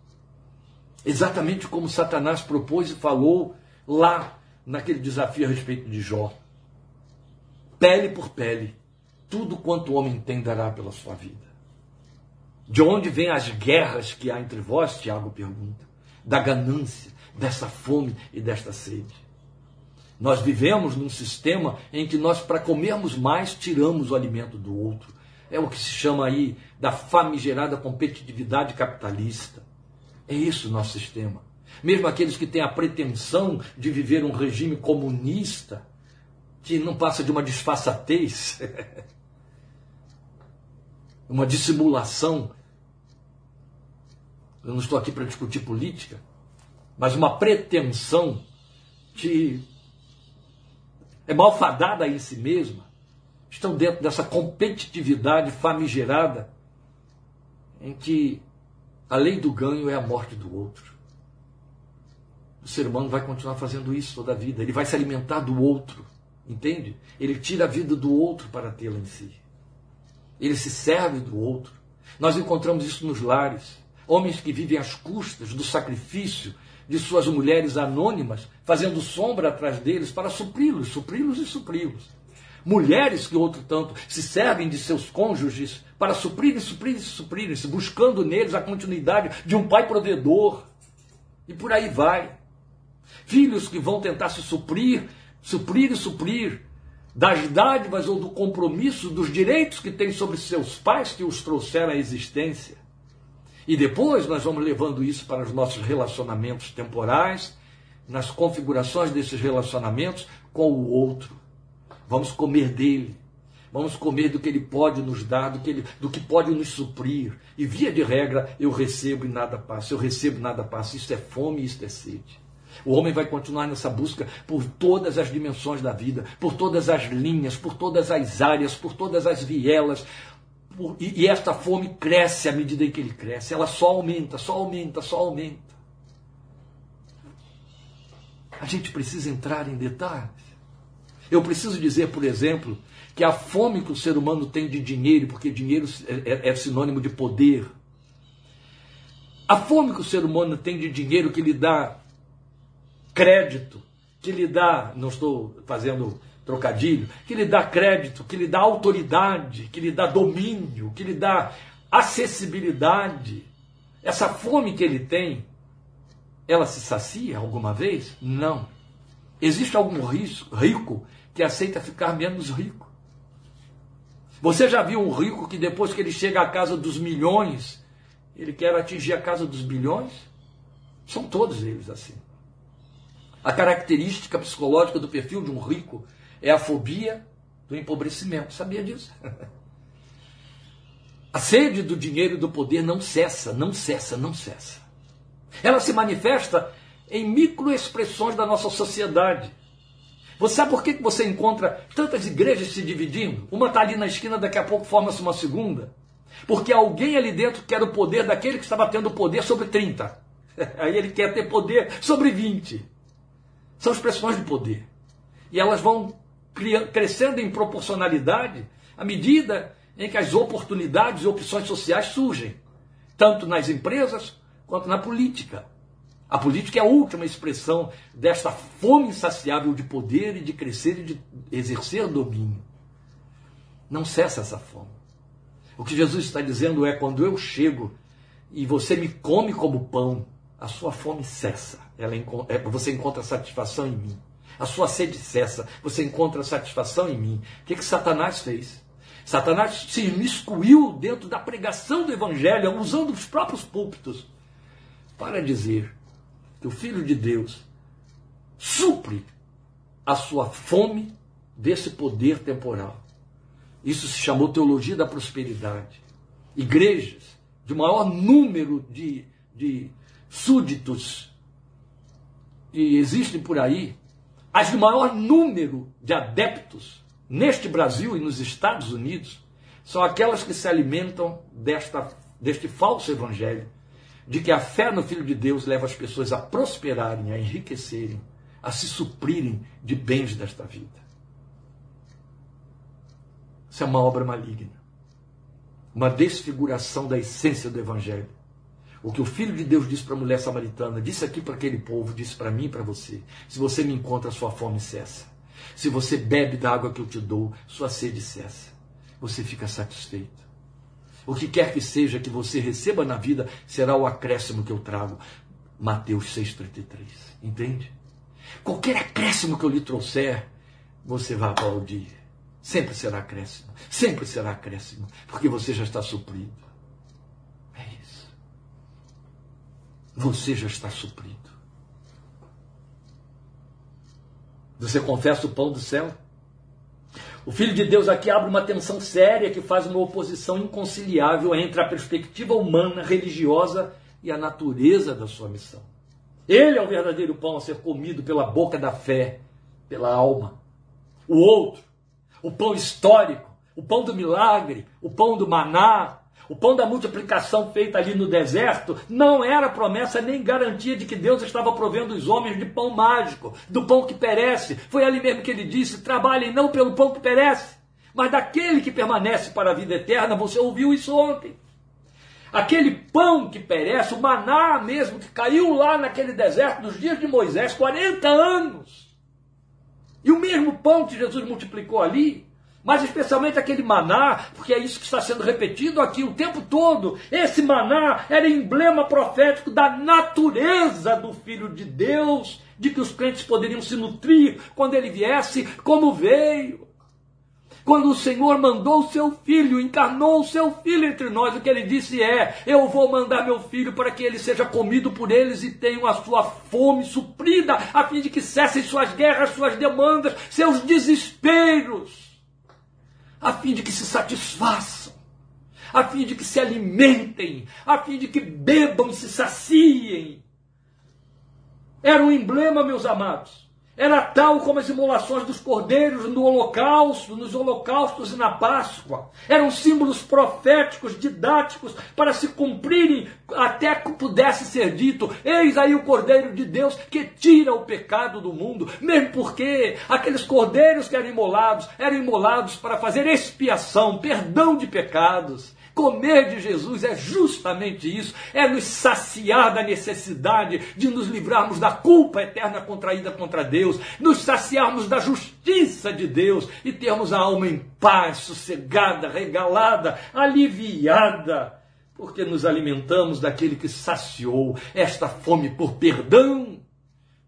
Exatamente como Satanás propôs e falou lá naquele desafio a respeito de Jó. Pele por pele, tudo quanto o homem tem dará pela sua vida. De onde vêm as guerras que há entre vós? Tiago pergunta. Da ganância, dessa fome e desta sede. Nós vivemos num sistema em que nós, para comermos mais, tiramos o alimento do outro. É o que se chama aí da famigerada competitividade capitalista. É isso o nosso sistema. Mesmo aqueles que têm a pretensão de viver um regime comunista, que não passa de uma disfarçatez, uma dissimulação. Eu não estou aqui para discutir política, mas uma pretensão que é malfadada em si mesma, estão dentro dessa competitividade famigerada em que a lei do ganho é a morte do outro. O ser humano vai continuar fazendo isso toda a vida, ele vai se alimentar do outro, entende? Ele tira a vida do outro para tê-la em si. Ele se serve do outro. Nós encontramos isso nos lares. Homens que vivem às custas do sacrifício de suas mulheres anônimas, fazendo sombra atrás deles para supri-los, supri-los e supri-los. Mulheres que, outro tanto, se servem de seus cônjuges para suprir e suprir e suprir-se, buscando neles a continuidade de um pai provedor. E por aí vai. Filhos que vão tentar se suprir, suprir e suprir das dádivas ou do compromisso, dos direitos que têm sobre seus pais que os trouxeram à existência. E depois nós vamos levando isso para os nossos relacionamentos temporais, nas configurações desses relacionamentos com o outro. Vamos comer dele. Vamos comer do que ele pode nos dar, do que, ele, do que pode nos suprir. E via de regra, eu recebo e nada passa. Eu recebo e nada passa. Isso é fome e isso é sede. O homem vai continuar nessa busca por todas as dimensões da vida, por todas as linhas, por todas as áreas, por todas as vielas, e, e esta fome cresce à medida em que ele cresce, ela só aumenta, só aumenta, só aumenta. A gente precisa entrar em detalhes. Eu preciso dizer, por exemplo, que a fome que o ser humano tem de dinheiro, porque dinheiro é, é, é sinônimo de poder. A fome que o ser humano tem de dinheiro que lhe dá crédito, que lhe dá, não estou fazendo trocadilho, que lhe dá crédito, que lhe dá autoridade, que lhe dá domínio, que lhe dá acessibilidade. Essa fome que ele tem, ela se sacia alguma vez? Não. Existe algum rico que aceita ficar menos rico? Você já viu um rico que depois que ele chega à casa dos milhões, ele quer atingir a casa dos bilhões? São todos eles assim. A característica psicológica do perfil de um rico é a fobia do empobrecimento. Sabia disso? A sede do dinheiro e do poder não cessa, não cessa, não cessa. Ela se manifesta em microexpressões da nossa sociedade. Você sabe por que você encontra tantas igrejas se dividindo? Uma está ali na esquina, daqui a pouco forma-se uma segunda. Porque alguém ali dentro quer o poder daquele que estava tendo poder sobre 30. Aí ele quer ter poder sobre 20. São expressões de poder. E elas vão crescendo em proporcionalidade à medida em que as oportunidades e opções sociais surgem, tanto nas empresas quanto na política. A política é a última expressão desta fome insaciável de poder e de crescer e de exercer domínio. Não cessa essa fome. O que Jesus está dizendo é: quando eu chego e você me come como pão, a sua fome cessa. Ela, é, você encontra satisfação em mim a sua sede cessa, você encontra satisfação em mim. O que, que Satanás fez? Satanás se imiscuiu dentro da pregação do Evangelho, usando os próprios púlpitos, para dizer que o Filho de Deus supre a sua fome desse poder temporal. Isso se chamou teologia da prosperidade. Igrejas de maior número de, de súditos que existem por aí, as de maior número de adeptos neste Brasil e nos Estados Unidos, são aquelas que se alimentam desta, deste falso evangelho, de que a fé no Filho de Deus leva as pessoas a prosperarem, a enriquecerem, a se suprirem de bens desta vida. Isso é uma obra maligna, uma desfiguração da essência do evangelho. O que o Filho de Deus disse para a mulher samaritana, disse aqui para aquele povo, disse para mim e para você: se você me encontra, sua fome cessa. Se você bebe da água que eu te dou, sua sede cessa. Você fica satisfeito. O que quer que seja que você receba na vida será o acréscimo que eu trago. Mateus 6,33. Entende? Qualquer acréscimo que eu lhe trouxer, você vai aplaudir. Sempre será acréscimo. Sempre será acréscimo. Porque você já está suprido. É isso. Você já está suprido. Você confessa o pão do céu? O Filho de Deus aqui abre uma tensão séria que faz uma oposição inconciliável entre a perspectiva humana, religiosa e a natureza da sua missão. Ele é o verdadeiro pão a ser comido pela boca da fé, pela alma. O outro, o pão histórico, o pão do milagre, o pão do maná, o pão da multiplicação feita ali no deserto não era promessa nem garantia de que Deus estava provendo os homens de pão mágico, do pão que perece. Foi ali mesmo que ele disse: trabalhem não pelo pão que perece, mas daquele que permanece para a vida eterna. Você ouviu isso ontem. Aquele pão que perece, o maná mesmo, que caiu lá naquele deserto nos dias de Moisés, 40 anos. E o mesmo pão que Jesus multiplicou ali, mas especialmente aquele maná, porque é isso que está sendo repetido aqui o tempo todo. Esse maná era emblema profético da natureza do Filho de Deus, de que os crentes poderiam se nutrir quando ele viesse, como veio. Quando o Senhor mandou o seu filho, encarnou o seu filho entre nós, o que ele disse é: Eu vou mandar meu filho para que ele seja comido por eles e tenham a sua fome suprida, a fim de que cessem suas guerras, suas demandas, seus desesperos a fim de que se satisfaçam, a fim de que se alimentem, a fim de que bebam e se saciem. Era um emblema, meus amados, era tal como as imolações dos cordeiros no holocausto, nos holocaustos e na Páscoa. Eram símbolos proféticos, didáticos, para se cumprirem até que pudesse ser dito: Eis aí o Cordeiro de Deus que tira o pecado do mundo. Mesmo porque aqueles cordeiros que eram imolados, eram imolados para fazer expiação, perdão de pecados. Comer de Jesus é justamente isso, é nos saciar da necessidade de nos livrarmos da culpa eterna contraída contra Deus, nos saciarmos da justiça de Deus e termos a alma em paz, sossegada, regalada, aliviada, porque nos alimentamos daquele que saciou esta fome por perdão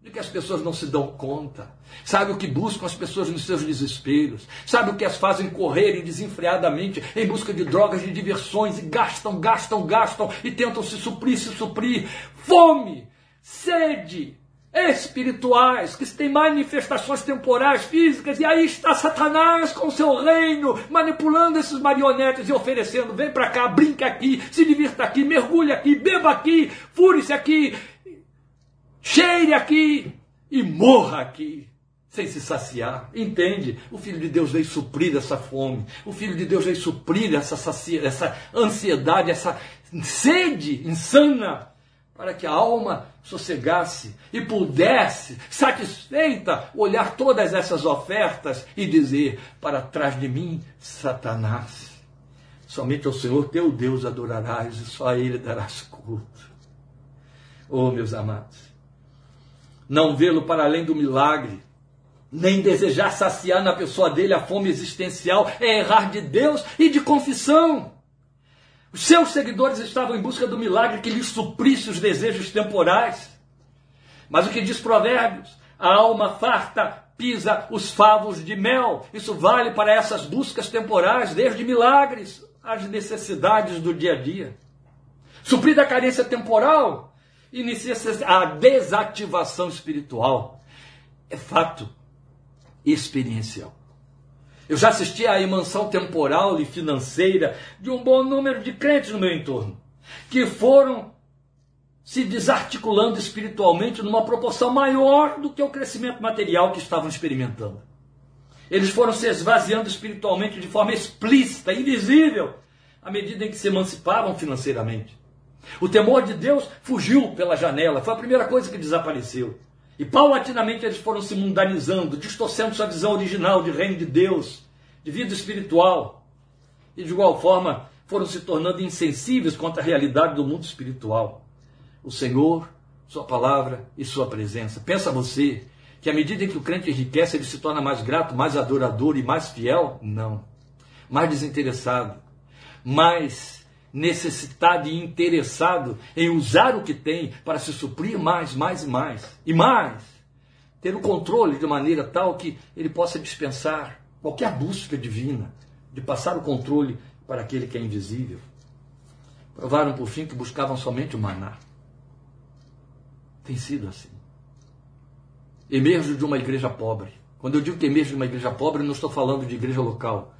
de que as pessoas não se dão conta. Sabe o que buscam as pessoas nos seus desesperos. Sabe o que as fazem correrem desenfreadamente em busca de drogas, de diversões, e gastam, gastam, gastam e tentam se suprir, se suprir. Fome, sede, espirituais, que têm manifestações temporais, físicas, e aí está Satanás com seu reino, manipulando esses marionetes e oferecendo: vem para cá, brinca aqui, se divirta aqui, mergulhe aqui, beba aqui, fure-se aqui, cheire aqui e morra aqui, sem se saciar. Entende? O Filho de Deus veio suprir essa fome. O Filho de Deus veio suprir essa, essa ansiedade, essa sede insana, para que a alma sossegasse e pudesse, satisfeita, olhar todas essas ofertas e dizer: para trás de mim, Satanás. Somente ao Senhor teu Deus adorarás e só a Ele darás culto. Oh, meus amados, não vê-lo para além do milagre, nem desejar saciar na pessoa dele a fome existencial, é errar de Deus e de confissão. Os seus seguidores estavam em busca do milagre que lhes suprisse os desejos temporais. Mas o que diz Provérbios? A alma farta pisa os favos de mel. Isso vale para essas buscas temporais, desde milagres às necessidades do dia a dia. Suprida a carência temporal, inicia-se a desativação espiritual. É fato experiencial. Eu já assisti à imansão temporal e financeira de um bom número de crentes no meu entorno. que foram se desarticulando espiritualmente numa proporção maior do que o crescimento material que estavam experimentando. Eles foram se esvaziando espiritualmente de forma explícita, invisível, à medida em que se emancipavam financeiramente. O temor de Deus fugiu pela janela, foi a primeira coisa que desapareceu. E paulatinamente eles foram se mundanizando, distorcendo sua visão original de reino de Deus, de vida espiritual. E de igual forma foram se tornando insensíveis quanto à realidade do mundo espiritual o Senhor, Sua palavra e Sua presença. Pensa você que à medida em que o crente enriquece, ele se torna mais grato, mais adorador e mais fiel? Não. Mais desinteressado, mais necessitado e interessado em usar o que tem para se suprir mais, mais e mais. E mais, ter o controle de maneira tal que ele possa dispensar qualquer busca divina, de passar o controle para aquele que é invisível. Provaram por fim que buscavam somente o maná. Tem sido assim. Emerjo de uma igreja pobre. Quando eu digo que emerjo de uma igreja pobre, não estou falando de igreja local.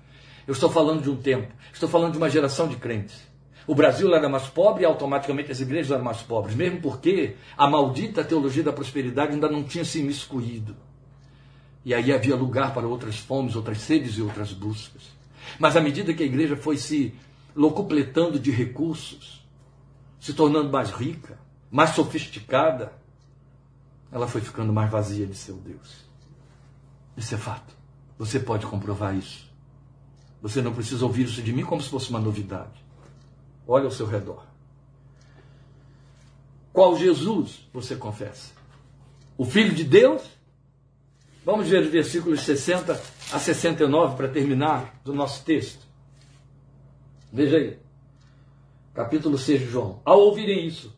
Eu estou falando de um tempo. Estou falando de uma geração de crentes. O Brasil era mais pobre e automaticamente as igrejas eram mais pobres, mesmo porque a maldita teologia da prosperidade ainda não tinha se imiscuído. E aí havia lugar para outras fomes, outras sedes e outras buscas. Mas à medida que a igreja foi se locupletando de recursos, se tornando mais rica, mais sofisticada, ela foi ficando mais vazia de seu Deus. Isso é fato. Você pode comprovar isso. Você não precisa ouvir isso de mim como se fosse uma novidade. Olha ao seu redor. Qual Jesus você confessa? O Filho de Deus? Vamos ver os versículos 60 a 69 para terminar do nosso texto. Veja aí. Capítulo 6 de João. Ao ouvirem isso,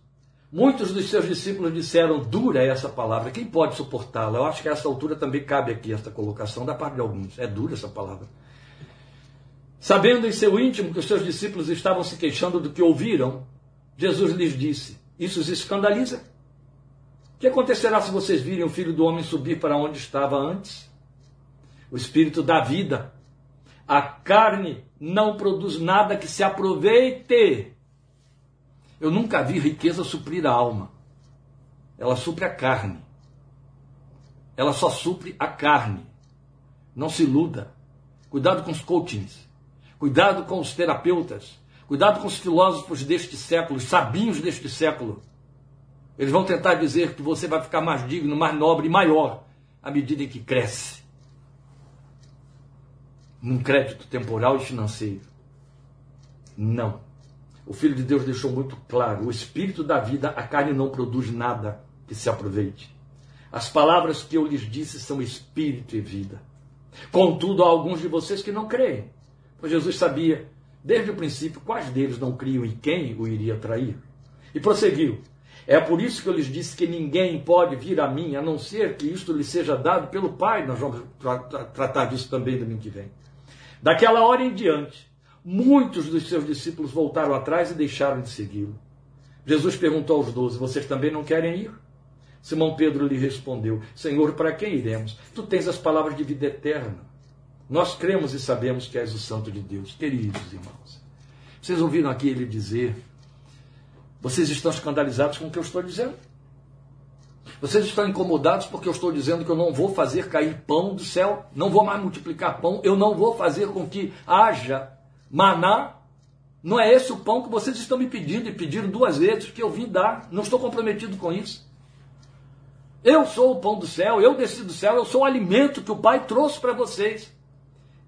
Muitos dos seus discípulos disseram: dura é essa palavra, quem pode suportá-la? Eu acho que a essa altura também cabe aqui esta colocação da parte de alguns. É dura essa palavra. Sabendo em seu íntimo que os seus discípulos estavam se queixando do que ouviram, Jesus lhes disse: Isso os escandaliza? O que acontecerá se vocês virem o filho do homem subir para onde estava antes? O espírito da vida. A carne não produz nada que se aproveite. Eu nunca vi riqueza suprir a alma. Ela supre a carne. Ela só supre a carne. Não se iluda. Cuidado com os coachings. Cuidado com os terapeutas. Cuidado com os filósofos deste século, os sabinhos deste século. Eles vão tentar dizer que você vai ficar mais digno, mais nobre e maior à medida em que cresce. Num crédito temporal e financeiro. Não. O Filho de Deus deixou muito claro: o espírito da vida, a carne não produz nada que se aproveite. As palavras que eu lhes disse são espírito e vida. Contudo, há alguns de vocês que não creem, pois Jesus sabia, desde o princípio, quais deles não criam e quem o iria trair. E prosseguiu: É por isso que eu lhes disse que ninguém pode vir a mim, a não ser que isto lhe seja dado pelo Pai. Nós vamos tra tratar disso também domingo que vem. Daquela hora em diante, Muitos dos seus discípulos voltaram atrás e deixaram de segui-lo. Jesus perguntou aos doze: Vocês também não querem ir? Simão Pedro lhe respondeu: Senhor, para quem iremos? Tu tens as palavras de vida eterna. Nós cremos e sabemos que és o Santo de Deus. Queridos irmãos, vocês ouviram aqui ele dizer: Vocês estão escandalizados com o que eu estou dizendo? Vocês estão incomodados porque eu estou dizendo que eu não vou fazer cair pão do céu, não vou mais multiplicar pão, eu não vou fazer com que haja Maná, não é esse o pão que vocês estão me pedindo e pediram duas vezes que eu vim dar. Não estou comprometido com isso. Eu sou o pão do céu, eu desci do céu, eu sou o alimento que o Pai trouxe para vocês.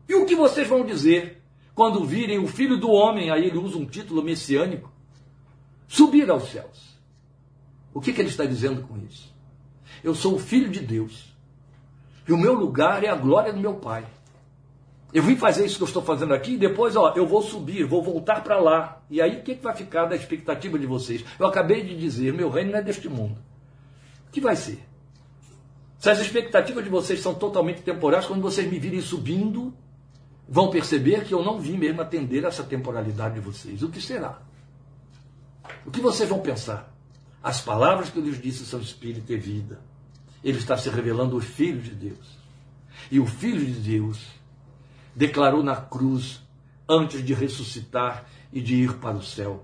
E o que vocês vão dizer quando virem o Filho do Homem, aí ele usa um título messiânico, subir aos céus? O que, que ele está dizendo com isso? Eu sou o Filho de Deus. E o meu lugar é a glória do meu Pai. Eu vim fazer isso que eu estou fazendo aqui e depois, ó, eu vou subir, vou voltar para lá. E aí, o que, que vai ficar da expectativa de vocês? Eu acabei de dizer, meu reino não é deste mundo. O que vai ser? Se as expectativas de vocês são totalmente temporais, quando vocês me virem subindo, vão perceber que eu não vim mesmo atender essa temporalidade de vocês. O que será? O que vocês vão pensar? As palavras que eu lhes disse são espírito e vida. Ele está se revelando o Filho de Deus. E o Filho de Deus declarou na cruz antes de ressuscitar e de ir para o céu.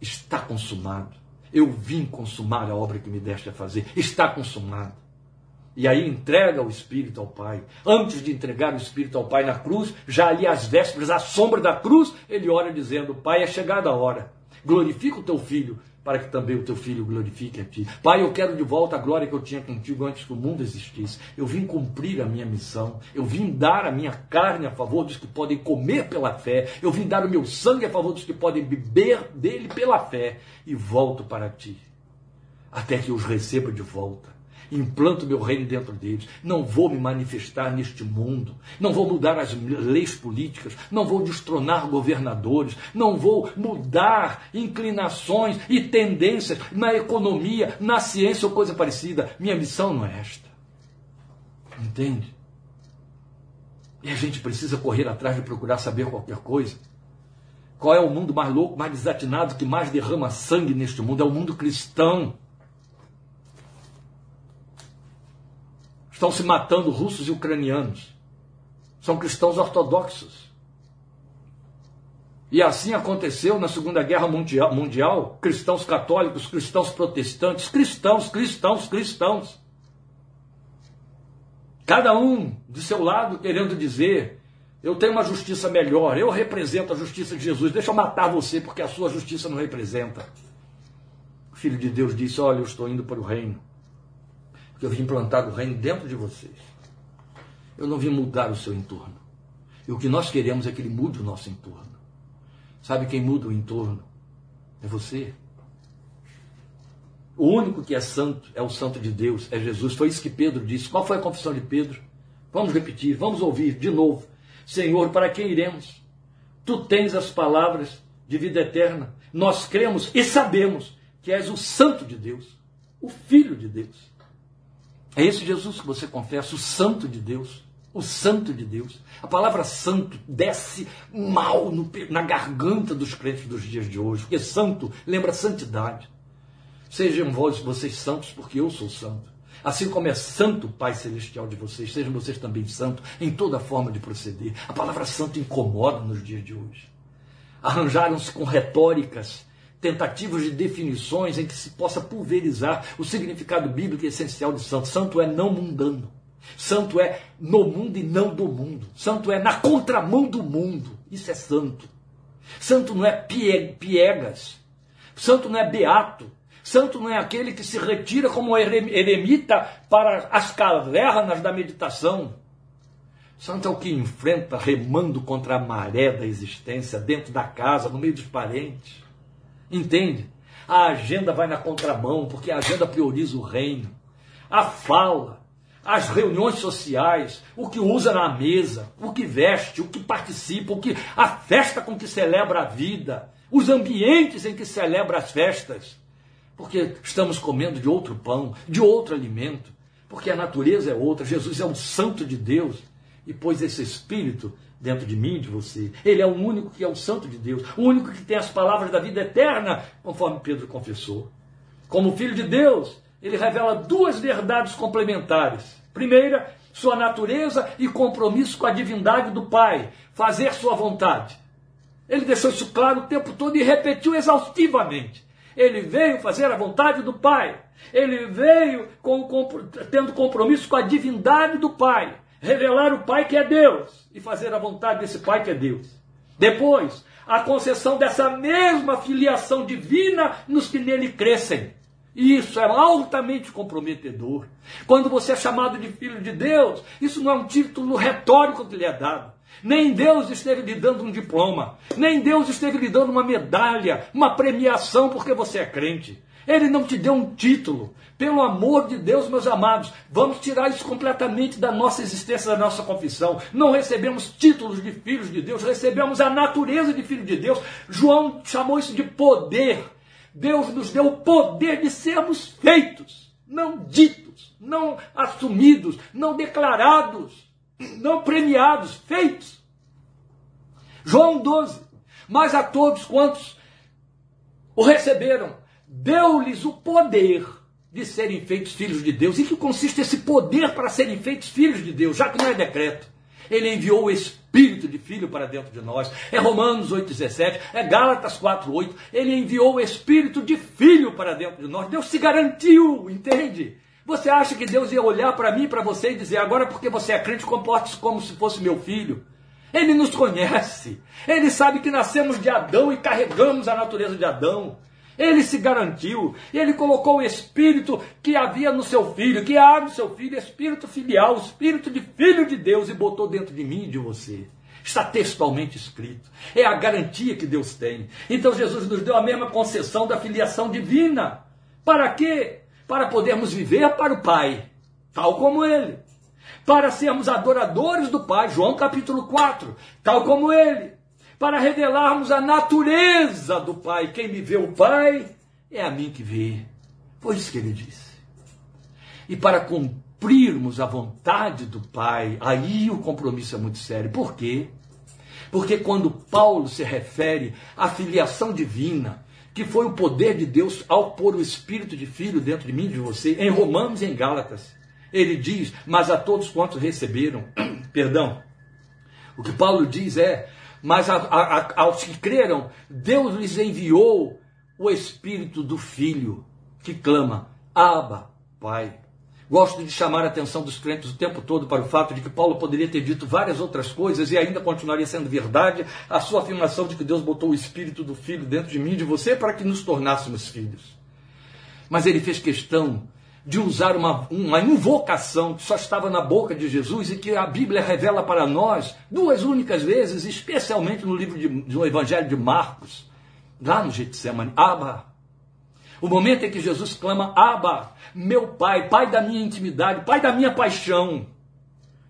Está consumado. Eu vim consumar a obra que me deste a fazer. Está consumado. E aí entrega o Espírito ao Pai. Antes de entregar o Espírito ao Pai na cruz, já ali às vésperas, à sombra da cruz, ele ora dizendo: Pai, é chegada a hora. Glorifica o teu filho, para que também o teu filho glorifique a ti. Pai, eu quero de volta a glória que eu tinha contigo antes que o mundo existisse. Eu vim cumprir a minha missão. Eu vim dar a minha carne a favor dos que podem comer pela fé. Eu vim dar o meu sangue a favor dos que podem beber dele pela fé. E volto para ti, até que os receba de volta implanto meu reino dentro deles. Não vou me manifestar neste mundo, não vou mudar as leis políticas, não vou destronar governadores, não vou mudar inclinações e tendências na economia, na ciência ou coisa parecida. Minha missão não é esta. Entende? E a gente precisa correr atrás de procurar saber qualquer coisa. Qual é o mundo mais louco, mais desatinado, que mais derrama sangue neste mundo? É o mundo cristão. Estão se matando russos e ucranianos. São cristãos ortodoxos. E assim aconteceu na Segunda Guerra Mundial, mundial, cristãos católicos, cristãos protestantes, cristãos, cristãos, cristãos. Cada um de seu lado querendo dizer: eu tenho uma justiça melhor, eu represento a justiça de Jesus, deixa eu matar você porque a sua justiça não representa. O Filho de Deus disse: Olha, eu estou indo para o reino porque eu vim implantar o reino dentro de vocês. Eu não vim mudar o seu entorno. E o que nós queremos é que ele mude o nosso entorno. Sabe quem muda o entorno? É você. O único que é santo é o santo de Deus, é Jesus. Foi isso que Pedro disse. Qual foi a confissão de Pedro? Vamos repetir, vamos ouvir de novo. Senhor, para quem iremos? Tu tens as palavras de vida eterna. Nós cremos e sabemos que és o santo de Deus, o filho de Deus. É esse Jesus que você confessa, o Santo de Deus. O Santo de Deus. A palavra santo desce mal no, na garganta dos crentes dos dias de hoje, porque santo lembra santidade. Sejam vós, vocês santos, porque eu sou santo. Assim como é santo o Pai Celestial de vocês, sejam vocês também santos em toda forma de proceder. A palavra santo incomoda nos dias de hoje. Arranjaram-se com retóricas tentativas de definições em que se possa pulverizar o significado bíblico essencial de santo. Santo é não mundano. Santo é no mundo e não do mundo. Santo é na contramão do mundo. Isso é santo. Santo não é piegas. Santo não é beato. Santo não é aquele que se retira como eremita para as cavernas da meditação. Santo é o que enfrenta remando contra a maré da existência, dentro da casa, no meio dos parentes. Entende? A agenda vai na contramão, porque a agenda prioriza o reino. A fala, as reuniões sociais, o que usa na mesa, o que veste, o que participa, o que a festa com que celebra a vida, os ambientes em que celebra as festas. Porque estamos comendo de outro pão, de outro alimento, porque a natureza é outra, Jesus é um santo de Deus e pôs esse espírito dentro de mim, de você. Ele é o único que é o santo de Deus, o único que tem as palavras da vida eterna, conforme Pedro confessou. Como filho de Deus, ele revela duas verdades complementares. Primeira, sua natureza e compromisso com a divindade do Pai, fazer sua vontade. Ele deixou isso claro o tempo todo e repetiu exaustivamente. Ele veio fazer a vontade do Pai. Ele veio com, tendo compromisso com a divindade do Pai revelar o Pai que é Deus e fazer a vontade desse Pai que é Deus. Depois, a concessão dessa mesma filiação divina nos que nele crescem. Isso é altamente comprometedor. Quando você é chamado de filho de Deus, isso não é um título retórico que lhe é dado. Nem Deus esteve lhe dando um diploma, nem Deus esteve lhe dando uma medalha, uma premiação porque você é crente. Ele não te deu um título. Pelo amor de Deus, meus amados, vamos tirar isso completamente da nossa existência, da nossa confissão. Não recebemos títulos de filhos de Deus, recebemos a natureza de filho de Deus. João chamou isso de poder. Deus nos deu o poder de sermos feitos, não ditos, não assumidos, não declarados, não premiados, feitos. João 12. Mas a todos quantos o receberam, deu-lhes o poder de serem feitos filhos de Deus. E que consiste esse poder para serem feitos filhos de Deus, já que não é decreto? Ele enviou o Espírito de Filho para dentro de nós. É Romanos 8,17, é Gálatas 4,8. Ele enviou o Espírito de Filho para dentro de nós. Deus se garantiu, entende? Você acha que Deus ia olhar para mim, para você e dizer, agora porque você é crente, comporte-se como se fosse meu filho? Ele nos conhece. Ele sabe que nascemos de Adão e carregamos a natureza de Adão. Ele se garantiu, ele colocou o espírito que havia no seu filho, que há no seu filho, espírito filial, espírito de filho de Deus, e botou dentro de mim e de você. Está textualmente escrito. É a garantia que Deus tem. Então Jesus nos deu a mesma concessão da filiação divina. Para quê? Para podermos viver para o Pai, tal como Ele. Para sermos adoradores do Pai, João capítulo 4, tal como Ele para revelarmos a natureza do Pai. Quem me vê o Pai é a mim que vê. Foi isso que ele disse. E para cumprirmos a vontade do Pai, aí o compromisso é muito sério. Por quê? Porque quando Paulo se refere à filiação divina, que foi o poder de Deus ao pôr o espírito de filho dentro de mim e de você, em Romanos e em Gálatas, ele diz: Mas a todos quantos receberam, perdão, o que Paulo diz é: mas a, a, aos que creram, Deus lhes enviou o Espírito do Filho, que clama: Abba, Pai. Gosto de chamar a atenção dos crentes o tempo todo para o fato de que Paulo poderia ter dito várias outras coisas e ainda continuaria sendo verdade a sua afirmação de que Deus botou o Espírito do Filho dentro de mim e de você para que nos tornássemos filhos. Mas ele fez questão de usar uma, uma invocação que só estava na boca de Jesus e que a Bíblia revela para nós duas únicas vezes, especialmente no livro de, do Evangelho de Marcos, lá no Getsemane, Abba. O momento em que Jesus clama, Abba, meu Pai, Pai da minha intimidade, Pai da minha paixão.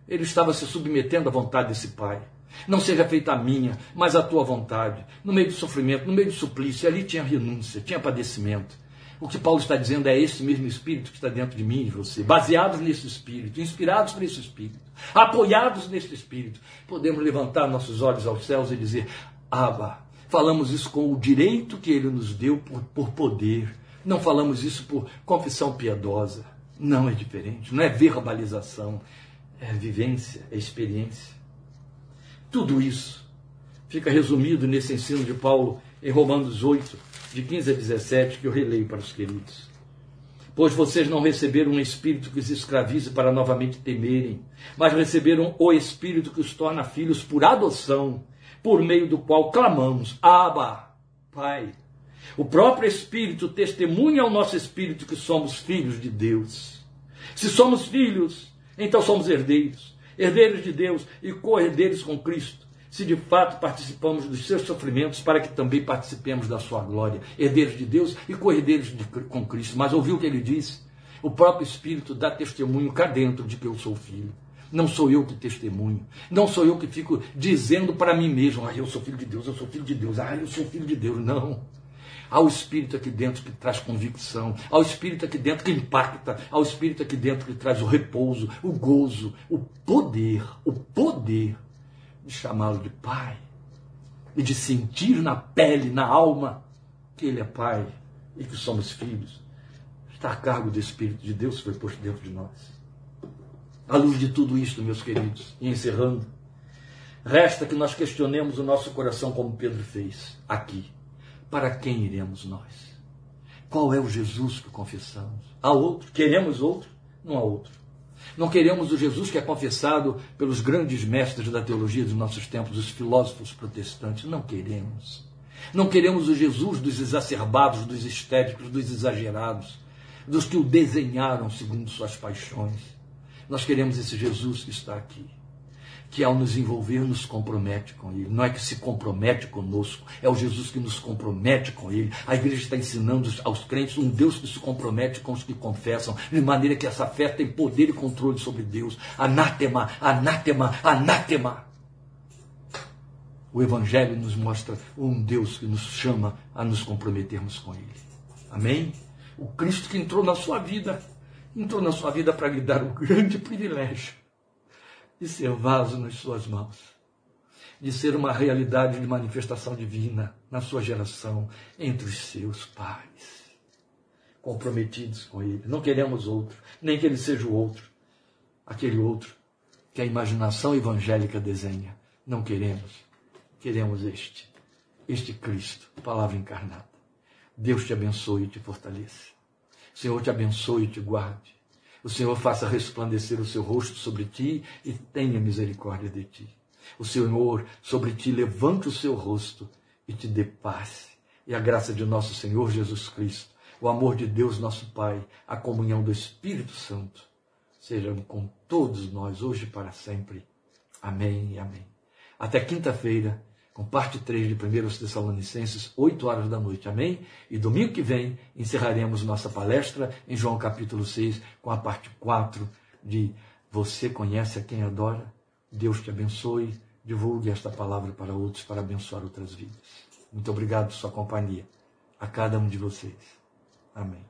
Ele estava se submetendo à vontade desse Pai. Não seja feita a minha, mas a tua vontade. No meio do sofrimento, no meio do suplício, ali tinha renúncia, tinha padecimento. O que Paulo está dizendo é esse mesmo Espírito que está dentro de mim e de você. Baseados nesse Espírito, inspirados por esse Espírito, apoiados nesse Espírito, podemos levantar nossos olhos aos céus e dizer: Abba. Falamos isso com o direito que ele nos deu por, por poder. Não falamos isso por confissão piedosa. Não é diferente. Não é verbalização. É vivência, é experiência. Tudo isso fica resumido nesse ensino de Paulo em Romanos 8, de 15 a 17, que eu releio para os queridos. Pois vocês não receberam um espírito que os escravize para novamente temerem, mas receberam o espírito que os torna filhos por adoção, por meio do qual clamamos: Abba, Pai. O próprio Espírito testemunha ao nosso espírito que somos filhos de Deus. Se somos filhos, então somos herdeiros, herdeiros de Deus e co-herdeiros com Cristo se de fato participamos dos seus sofrimentos, para que também participemos da sua glória, herdeiros de Deus e co-herdeiros com Cristo. Mas ouviu o que ele disse? O próprio Espírito dá testemunho cá dentro de que eu sou filho. Não sou eu que testemunho. Não sou eu que fico dizendo para mim mesmo: ah, eu sou filho de Deus, eu sou filho de Deus, ah, eu sou filho de Deus. Não. Há o Espírito aqui dentro que traz convicção, há o Espírito aqui dentro que impacta, há o Espírito aqui dentro que traz o repouso, o gozo, o poder, o poder de chamá-lo de Pai e de sentir na pele, na alma, que Ele é Pai e que somos filhos, está a cargo do Espírito de Deus que foi posto dentro de nós. À luz de tudo isto, meus queridos, e encerrando, resta que nós questionemos o nosso coração como Pedro fez aqui. Para quem iremos nós? Qual é o Jesus que confessamos? Há outro? Queremos outro? Não há outro. Não queremos o Jesus que é confessado pelos grandes mestres da teologia dos nossos tempos, os filósofos protestantes. Não queremos. Não queremos o Jesus dos exacerbados, dos histéricos, dos exagerados, dos que o desenharam segundo suas paixões. Nós queremos esse Jesus que está aqui que ao nos envolver nos compromete com Ele. Não é que se compromete conosco, é o Jesus que nos compromete com Ele. A igreja está ensinando aos crentes um Deus que se compromete com os que confessam, de maneira que essa fé tem poder e controle sobre Deus. Anátema, anátema, anátema. O Evangelho nos mostra um Deus que nos chama a nos comprometermos com Ele. Amém? O Cristo que entrou na sua vida, entrou na sua vida para lhe dar o grande privilégio de ser vaso nas suas mãos, de ser uma realidade de manifestação divina na sua geração, entre os seus pais, comprometidos com Ele. Não queremos outro, nem que Ele seja o outro, aquele outro que a imaginação evangélica desenha. Não queremos. Queremos este, este Cristo, palavra encarnada. Deus te abençoe e te fortaleça. Senhor te abençoe e te guarde. O Senhor faça resplandecer o seu rosto sobre ti e tenha misericórdia de ti. O Senhor sobre ti levante o seu rosto e te dê paz. E a graça de nosso Senhor Jesus Cristo, o amor de Deus nosso Pai, a comunhão do Espírito Santo, sejam com todos nós hoje e para sempre. Amém e amém. Até quinta-feira, com parte 3 de 1 Tessalonicenses, 8 horas da noite. Amém? E domingo que vem encerraremos nossa palestra em João capítulo 6, com a parte 4 de Você conhece a quem adora? Deus te abençoe. Divulgue esta palavra para outros para abençoar outras vidas. Muito obrigado por sua companhia. A cada um de vocês. Amém.